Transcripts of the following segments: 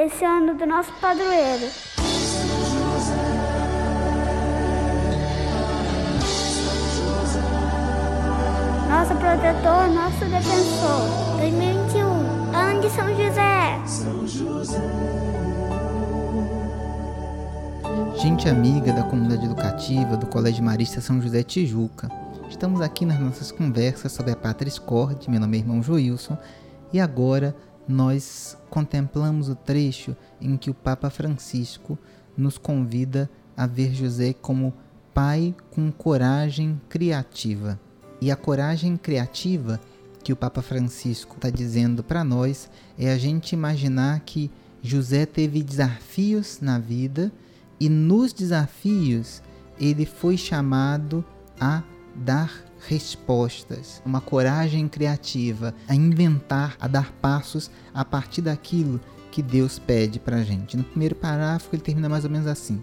esse ano do nosso padroeiro. Nosso protetor, nosso defensor. 2021, ano de São José. São José. Gente amiga da comunidade educativa do Colégio Marista São José Tijuca. Estamos aqui nas nossas conversas sobre a Pátria Corde. Meu nome é irmão Joilson e agora nós contemplamos o trecho em que o Papa Francisco nos convida a ver José como pai com coragem criativa. E a coragem criativa que o Papa Francisco está dizendo para nós é a gente imaginar que José teve desafios na vida e nos desafios ele foi chamado a dar respostas, uma coragem criativa a inventar, a dar passos a partir daquilo que Deus pede para a gente. No primeiro parágrafo ele termina mais ou menos assim: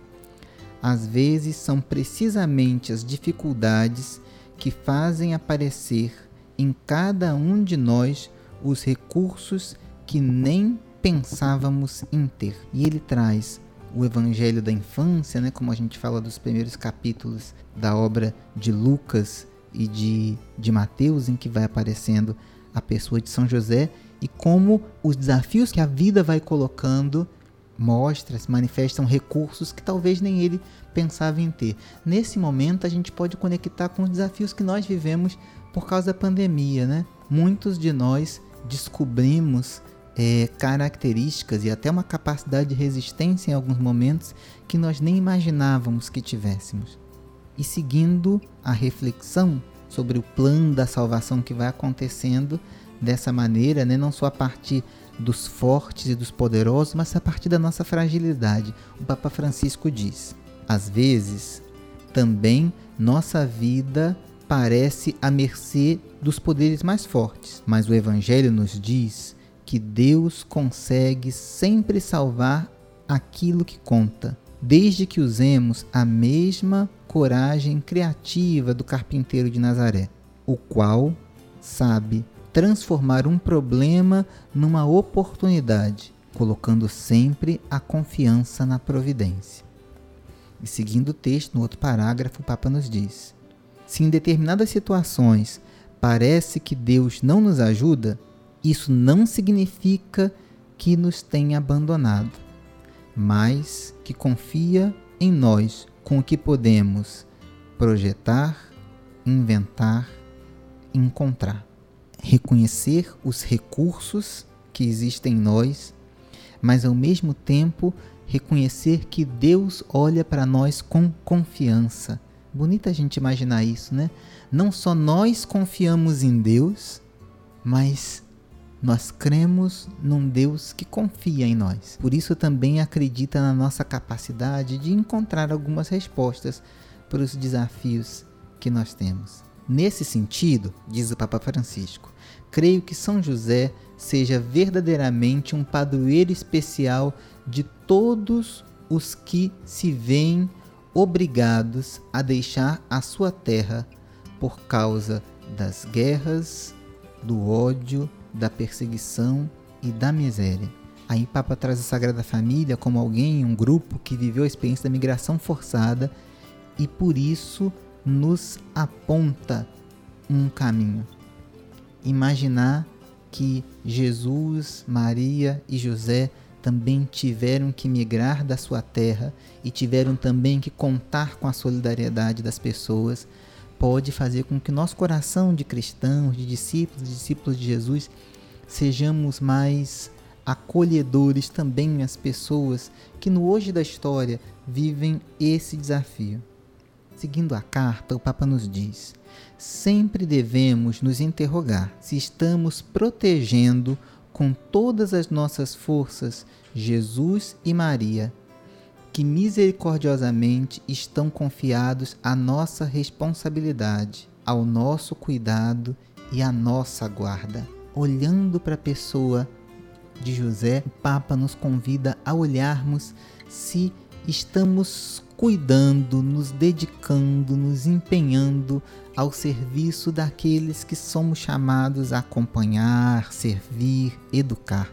Às vezes são precisamente as dificuldades que fazem aparecer em cada um de nós os recursos que nem pensávamos em ter. E ele traz o evangelho da infância, né, como a gente fala dos primeiros capítulos da obra de Lucas e de, de Mateus, em que vai aparecendo a pessoa de São José e como os desafios que a vida vai colocando mostra, se manifestam recursos que talvez nem ele pensava em ter. Nesse momento a gente pode conectar com os desafios que nós vivemos por causa da pandemia, né? Muitos de nós descobrimos é, características e até uma capacidade de resistência em alguns momentos que nós nem imaginávamos que tivéssemos. E seguindo a reflexão sobre o plano da salvação que vai acontecendo dessa maneira, né, não só a partir dos fortes e dos poderosos, mas a partir da nossa fragilidade. O Papa Francisco diz: às vezes, também nossa vida parece à mercê dos poderes mais fortes, mas o Evangelho nos diz que Deus consegue sempre salvar aquilo que conta, desde que usemos a mesma coragem criativa do carpinteiro de Nazaré, o qual sabe transformar um problema numa oportunidade, colocando sempre a confiança na providência. E seguindo o texto, no outro parágrafo, o Papa nos diz: Se em determinadas situações parece que Deus não nos ajuda, isso não significa que nos tenha abandonado, mas que confia em nós com o que podemos projetar, inventar, encontrar. Reconhecer os recursos que existem em nós, mas ao mesmo tempo reconhecer que Deus olha para nós com confiança. Bonita a gente imaginar isso, né? Não só nós confiamos em Deus, mas nós cremos num Deus que confia em nós. Por isso também acredita na nossa capacidade de encontrar algumas respostas para os desafios que nós temos. Nesse sentido, diz o Papa Francisco, creio que São José seja verdadeiramente um padroeiro especial de todos os que se veem obrigados a deixar a sua terra por causa das guerras, do ódio, da perseguição e da miséria. Aí Papa traz a Sagrada Família como alguém, um grupo que viveu a experiência da migração forçada e por isso nos aponta um caminho. Imaginar que Jesus, Maria e José também tiveram que migrar da sua terra e tiveram também que contar com a solidariedade das pessoas pode fazer com que nosso coração de cristãos, de discípulos, de discípulos de Jesus, sejamos mais acolhedores também às pessoas que no hoje da história vivem esse desafio. Seguindo a carta, o Papa nos diz: sempre devemos nos interrogar se estamos protegendo com todas as nossas forças Jesus e Maria que misericordiosamente estão confiados à nossa responsabilidade, ao nosso cuidado e à nossa guarda. Olhando para a pessoa de José, o Papa nos convida a olharmos se estamos cuidando, nos dedicando, nos empenhando ao serviço daqueles que somos chamados a acompanhar, servir, educar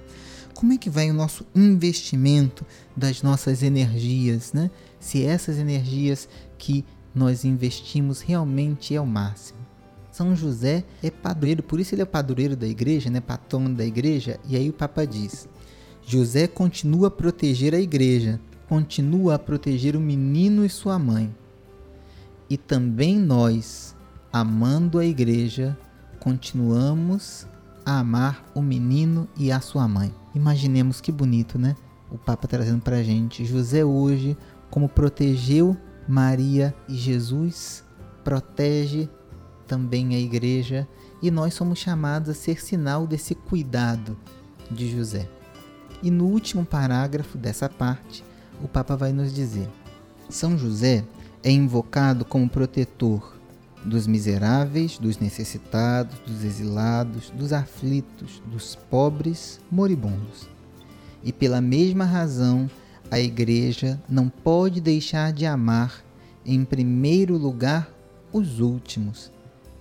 como é que vai o nosso investimento das nossas energias, né? Se essas energias que nós investimos realmente é o máximo. São José é padroeiro, por isso ele é padroeiro da igreja, né? Patrono da igreja. E aí o Papa diz: José continua a proteger a igreja, continua a proteger o menino e sua mãe. E também nós, amando a igreja, continuamos a amar o menino e a sua mãe. Imaginemos que bonito, né? O Papa trazendo para a gente. José hoje, como protegeu Maria e Jesus, protege também a igreja e nós somos chamados a ser sinal desse cuidado de José. E no último parágrafo dessa parte, o Papa vai nos dizer: São José é invocado como protetor dos miseráveis, dos necessitados, dos exilados, dos aflitos, dos pobres, moribundos. E pela mesma razão, a Igreja não pode deixar de amar, em primeiro lugar, os últimos,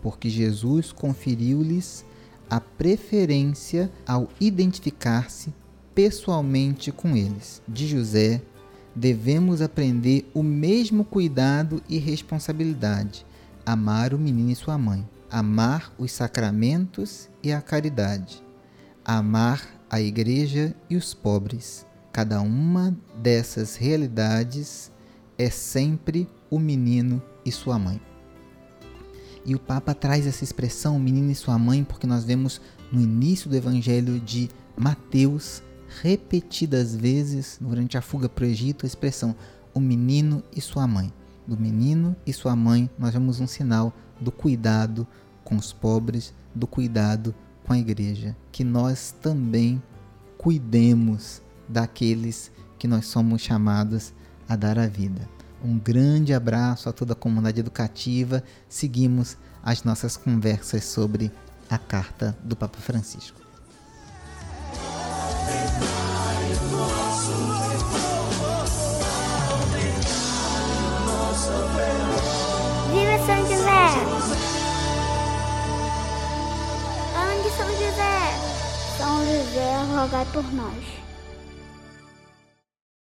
porque Jesus conferiu-lhes a preferência ao identificar-se pessoalmente com eles. De José, devemos aprender o mesmo cuidado e responsabilidade amar o menino e sua mãe, amar os sacramentos e a caridade, amar a igreja e os pobres. Cada uma dessas realidades é sempre o menino e sua mãe. E o Papa traz essa expressão, menino e sua mãe, porque nós vemos no início do Evangelho de Mateus, repetidas vezes durante a fuga para o Egito, a expressão o menino e sua mãe do menino e sua mãe, nós vemos um sinal do cuidado com os pobres, do cuidado com a igreja. Que nós também cuidemos daqueles que nós somos chamados a dar a vida. Um grande abraço a toda a comunidade educativa. Seguimos as nossas conversas sobre a carta do Papa Francisco. Rogai por nós.